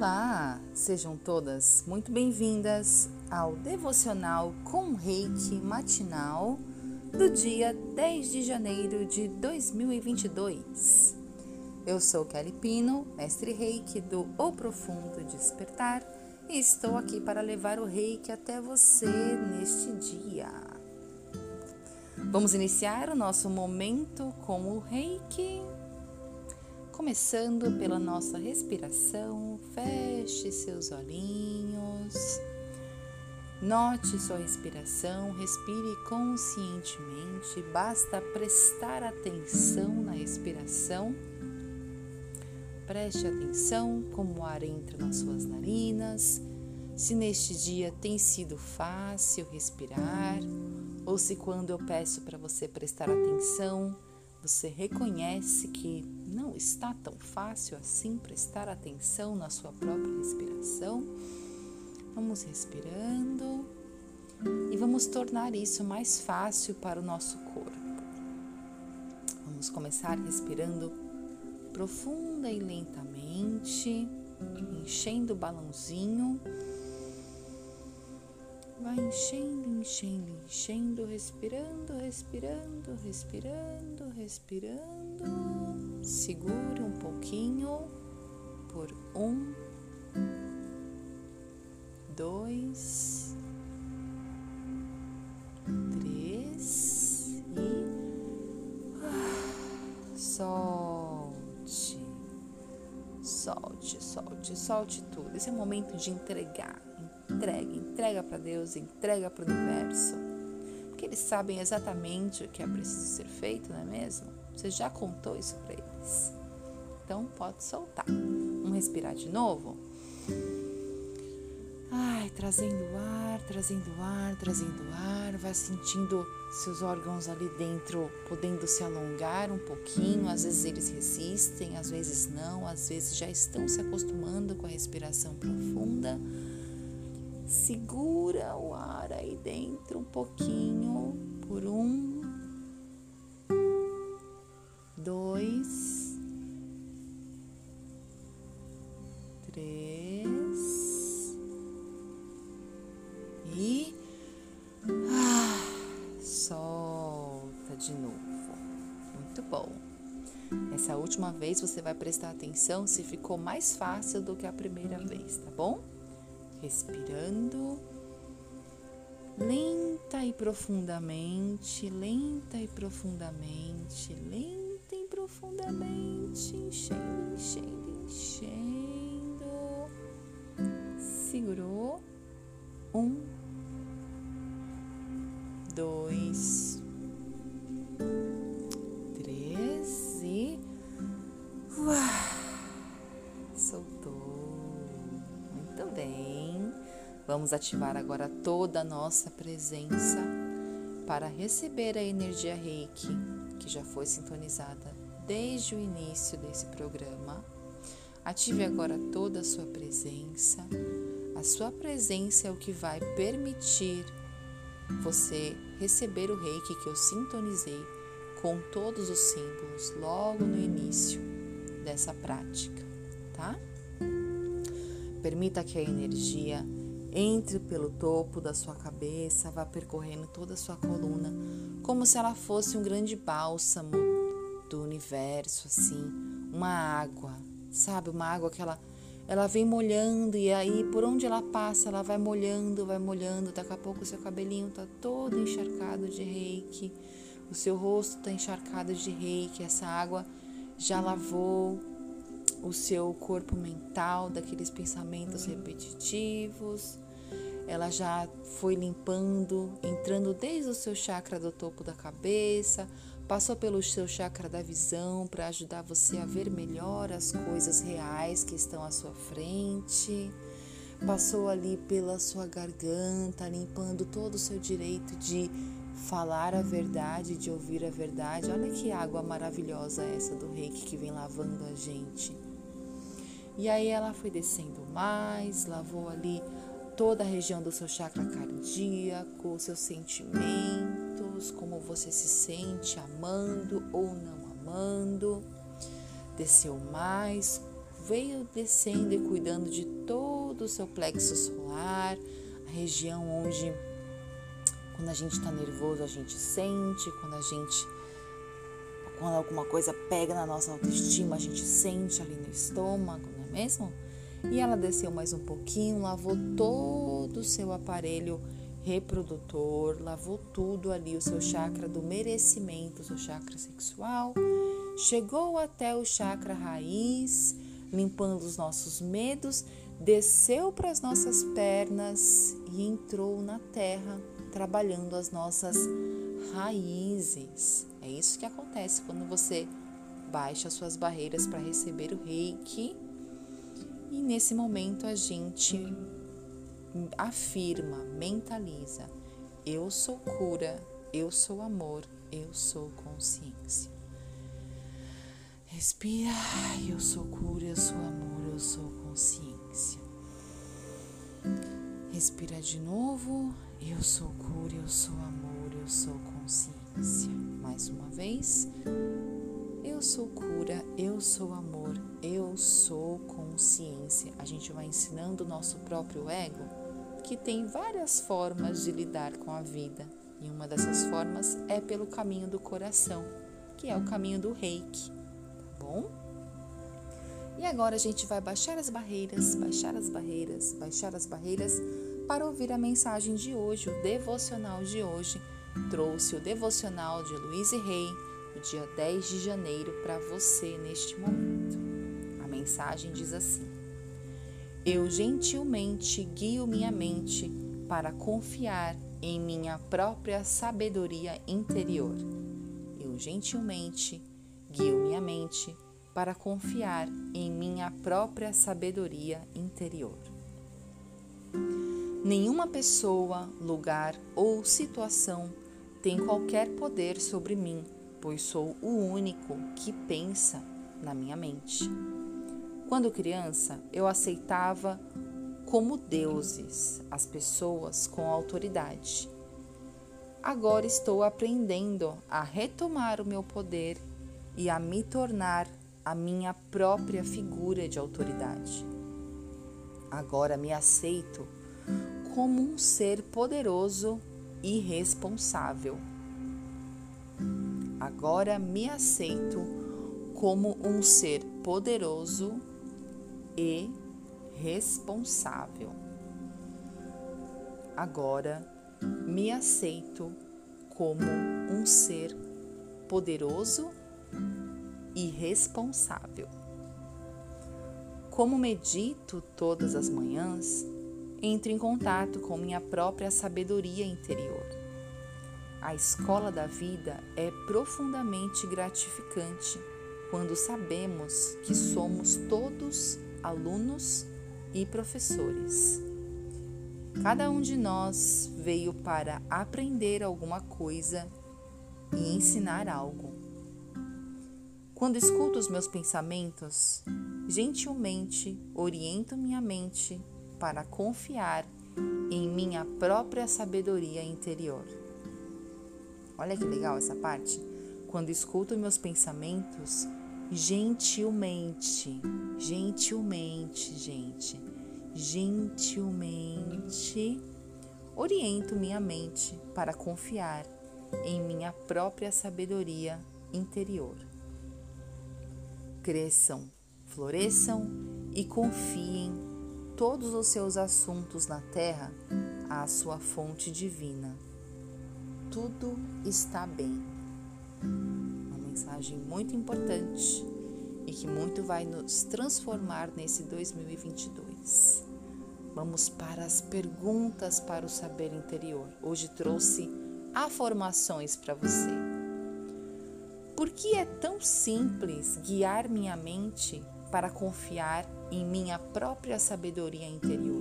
Olá, sejam todas muito bem-vindas ao devocional com reiki matinal do dia 10 de janeiro de 2022. Eu sou Kelly Pino, mestre reiki do O Profundo Despertar e estou aqui para levar o reiki até você neste dia. Vamos iniciar o nosso momento com o reiki Começando pela nossa respiração, feche seus olhinhos. Note sua respiração, respire conscientemente, basta prestar atenção na respiração. Preste atenção como o ar entra nas suas narinas, se neste dia tem sido fácil respirar, ou se quando eu peço para você prestar atenção, você reconhece que não está tão fácil assim prestar atenção na sua própria respiração. Vamos respirando e vamos tornar isso mais fácil para o nosso corpo. Vamos começar respirando profunda e lentamente, enchendo o balãozinho. Vai enchendo, enchendo, enchendo, respirando, respirando, respirando, respirando. Segure um pouquinho por um, dois, três e ah, solte, solte, solte, solte tudo. Esse é o momento de entregar entrega, entrega para Deus, entrega para o universo. Porque eles sabem exatamente o que é preciso ser feito, não é mesmo? Você já contou isso para eles. Então pode soltar. Vamos respirar de novo? Ai, trazendo ar, trazendo ar, trazendo ar, vai sentindo seus órgãos ali dentro podendo se alongar um pouquinho. Às vezes eles resistem, às vezes não, às vezes já estão se acostumando com a respiração profunda. Segura o ar aí dentro um pouquinho por um, dois, três e ah, solta de novo. Muito bom. Essa última vez você vai prestar atenção se ficou mais fácil do que a primeira vez, tá bom? Respirando lenta e profundamente, lenta e profundamente, lenta e profundamente, enchendo, enchendo, enchendo. Segurou. Um, dois, três e. Uau, Vamos ativar agora toda a nossa presença para receber a energia Reiki que já foi sintonizada desde o início desse programa. Ative agora toda a sua presença. A sua presença é o que vai permitir você receber o Reiki que eu sintonizei com todos os símbolos logo no início dessa prática, tá? Permita que a energia entre pelo topo da sua cabeça, vá percorrendo toda a sua coluna, como se ela fosse um grande bálsamo do universo, assim, uma água, sabe? Uma água que ela, ela vem molhando e aí por onde ela passa, ela vai molhando, vai molhando. Daqui a pouco o seu cabelinho tá todo encharcado de reiki, o seu rosto tá encharcado de reiki, essa água já lavou o seu corpo mental daqueles pensamentos repetitivos. Ela já foi limpando, entrando desde o seu chakra do topo da cabeça, passou pelo seu chakra da visão para ajudar você a ver melhor as coisas reais que estão à sua frente. Passou ali pela sua garganta, limpando todo o seu direito de falar a verdade, de ouvir a verdade. Olha que água maravilhosa essa do reiki que vem lavando a gente. E aí ela foi descendo mais, lavou ali toda a região do seu chakra cardíaco, seus sentimentos, como você se sente amando ou não amando. Desceu mais, veio descendo e cuidando de todo o seu plexo solar, a região onde quando a gente está nervoso a gente sente, quando a gente quando alguma coisa pega na nossa autoestima, a gente sente ali no estômago, não é mesmo? E ela desceu mais um pouquinho, lavou todo o seu aparelho reprodutor, lavou tudo ali, o seu chakra do merecimento, o seu chakra sexual, chegou até o chakra raiz, limpando os nossos medos, desceu para as nossas pernas e entrou na terra, trabalhando as nossas raízes. É isso que acontece quando você baixa suas barreiras para receber o reiki. E nesse momento a gente afirma, mentaliza: eu sou cura, eu sou amor, eu sou consciência. Respira, eu sou cura, eu sou amor, eu sou consciência. Respira de novo, eu sou cura, eu sou amor, eu sou consciência. Mais uma vez, eu sou cura, eu sou amor, eu sou consciência. A gente vai ensinando o nosso próprio ego que tem várias formas de lidar com a vida. E uma dessas formas é pelo caminho do coração, que é o caminho do reiki, tá bom? E agora a gente vai baixar as barreiras, baixar as barreiras, baixar as barreiras para ouvir a mensagem de hoje, o devocional de hoje. Trouxe o devocional de Luiz Rei, dia 10 de janeiro, para você neste momento. A mensagem diz assim: eu gentilmente guio minha mente para confiar em minha própria sabedoria interior. Eu gentilmente guio minha mente para confiar em minha própria sabedoria interior. Nenhuma pessoa, lugar ou situação tem qualquer poder sobre mim, pois sou o único que pensa na minha mente. Quando criança, eu aceitava como deuses as pessoas com autoridade. Agora estou aprendendo a retomar o meu poder e a me tornar a minha própria figura de autoridade. Agora me aceito como um ser poderoso e responsável. Agora me aceito como um ser poderoso e responsável. Agora me aceito como um ser poderoso e responsável. Como medito todas as manhãs, entro em contato com minha própria sabedoria interior. A escola da vida é profundamente gratificante quando sabemos que somos todos alunos e professores. Cada um de nós veio para aprender alguma coisa e ensinar algo. Quando escuto os meus pensamentos, gentilmente oriento minha mente para confiar em minha própria sabedoria interior. Olha que legal essa parte. Quando escuto meus pensamentos, gentilmente, gentilmente, gente, gentilmente oriento minha mente para confiar em minha própria sabedoria interior. Cresçam, floresçam e confiem todos os seus assuntos na terra à sua fonte divina. Tudo está bem mensagem muito importante e que muito vai nos transformar nesse 2022. Vamos para as perguntas para o saber interior. Hoje trouxe afirmações para você. Por que é tão simples guiar minha mente para confiar em minha própria sabedoria interior?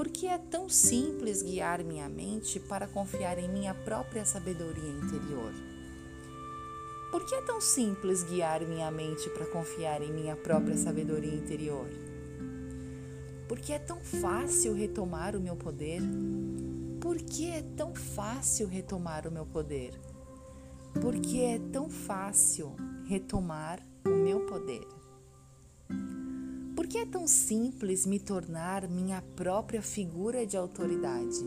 Por que é tão simples guiar minha mente para confiar em minha própria sabedoria interior? Por que é tão simples guiar minha mente para confiar em minha própria sabedoria interior? Por que é tão fácil retomar o meu poder? Por que é tão fácil retomar o meu poder? Por que é tão fácil retomar o meu poder? Que é tão simples me tornar minha própria figura de autoridade?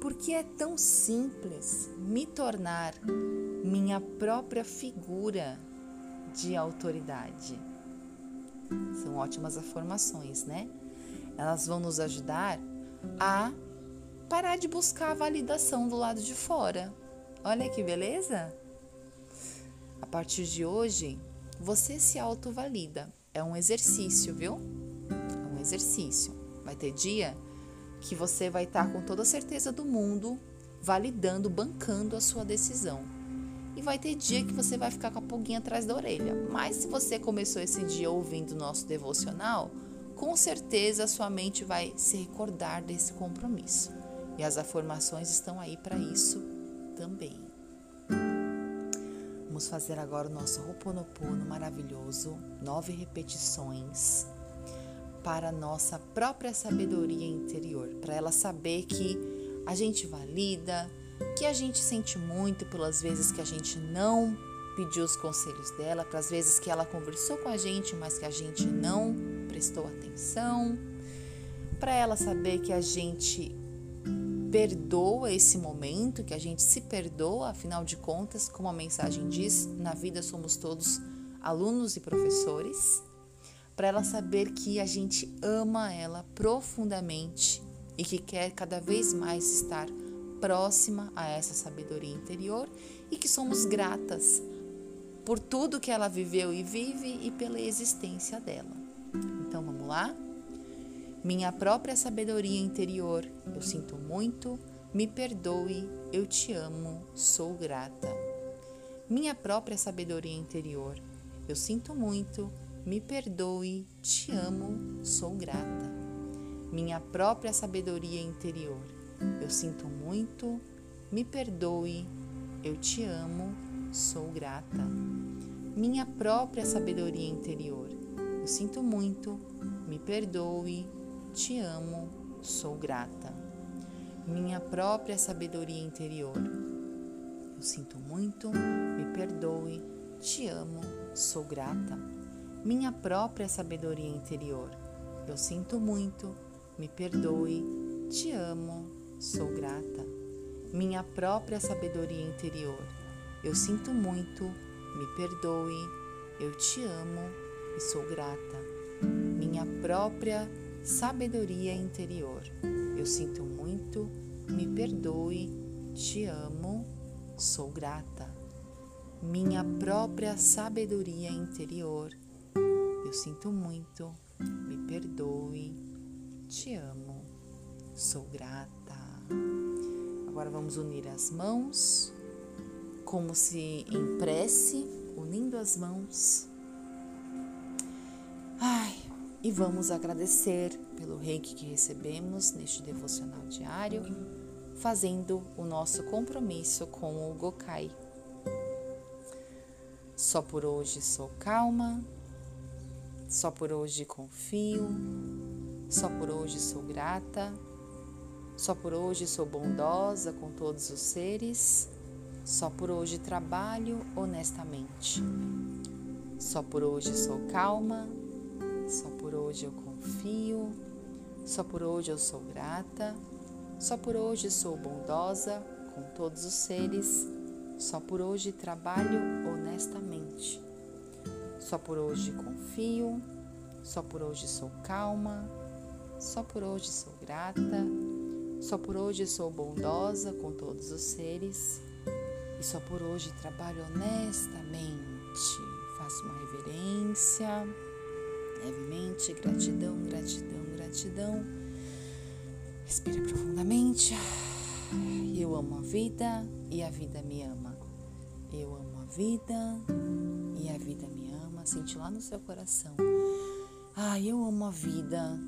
Por que é tão simples me tornar minha própria figura de autoridade? São ótimas afirmações, né? Elas vão nos ajudar a parar de buscar a validação do lado de fora. Olha que beleza! A partir de hoje, você se autovalida. É um exercício, viu? É um exercício. Vai ter dia que você vai estar com toda a certeza do mundo validando, bancando a sua decisão. E vai ter dia que você vai ficar com a pulguinha atrás da orelha. Mas se você começou esse dia ouvindo o nosso devocional, com certeza a sua mente vai se recordar desse compromisso. E as afirmações estão aí para isso também. Vamos fazer agora o nosso Ho'oponopono maravilhoso, nove repetições para nossa própria sabedoria interior, para ela saber que a gente valida, que a gente sente muito pelas vezes que a gente não pediu os conselhos dela, para as vezes que ela conversou com a gente, mas que a gente não prestou atenção, para ela saber que a gente perdoa esse momento, que a gente se perdoa, afinal de contas, como a mensagem diz, na vida somos todos alunos e professores, para ela saber que a gente ama ela profundamente e que quer cada vez mais estar próxima a essa sabedoria interior e que somos gratas por tudo que ela viveu e vive e pela existência dela. Então vamos lá? Minha própria sabedoria interior. Eu sinto muito, me perdoe, eu te amo, sou grata. Minha própria sabedoria interior. Eu sinto muito, me perdoe, te amo, sou grata. Minha própria sabedoria interior. Eu sinto muito, me perdoe, eu te amo, sou grata. Minha própria sabedoria interior. Eu sinto muito, me perdoe, te amo, sou grata. Minha própria sabedoria interior. Eu sinto muito, me perdoe, te amo, sou grata. Minha própria sabedoria interior. Eu sinto muito, me perdoe, te amo, sou grata. Minha própria sabedoria interior. Eu sinto muito, me perdoe, eu te amo e sou grata. Minha própria sabedoria interior. Eu sinto muito, me perdoe, te amo, sou grata. Minha própria sabedoria interior. Eu sinto muito, me perdoe, te amo, sou grata. Agora vamos unir as mãos, como se em prece, unindo as mãos e vamos agradecer pelo reiki que recebemos neste devocional diário, fazendo o nosso compromisso com o Gokai. Só por hoje sou calma, só por hoje confio, só por hoje sou grata, só por hoje sou bondosa com todos os seres, só por hoje trabalho honestamente. Só por hoje sou calma, só por hoje eu confio, só por hoje eu sou grata, só por hoje sou bondosa com todos os seres, só por hoje trabalho honestamente. Só por hoje confio, só por hoje sou calma, só por hoje sou grata, só por hoje sou bondosa com todos os seres. E só por hoje trabalho honestamente. Faço uma reverência levemente. Gratidão, gratidão, gratidão. Respira profundamente. Eu amo a vida e a vida me ama. Eu amo a vida e a vida me ama. Sente lá no seu coração. Ah, eu amo a vida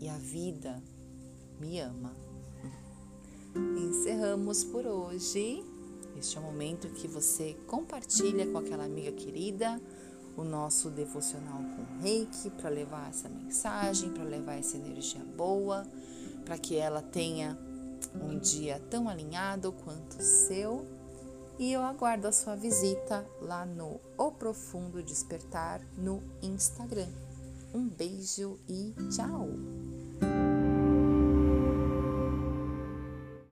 e a vida me ama. Encerramos por hoje. Este é o momento que você compartilha com aquela amiga querida o nosso devocional com reiki para levar essa mensagem, para levar essa energia boa, para que ela tenha um dia tão alinhado quanto o seu. E eu aguardo a sua visita lá no O Profundo Despertar no Instagram. Um beijo e tchau!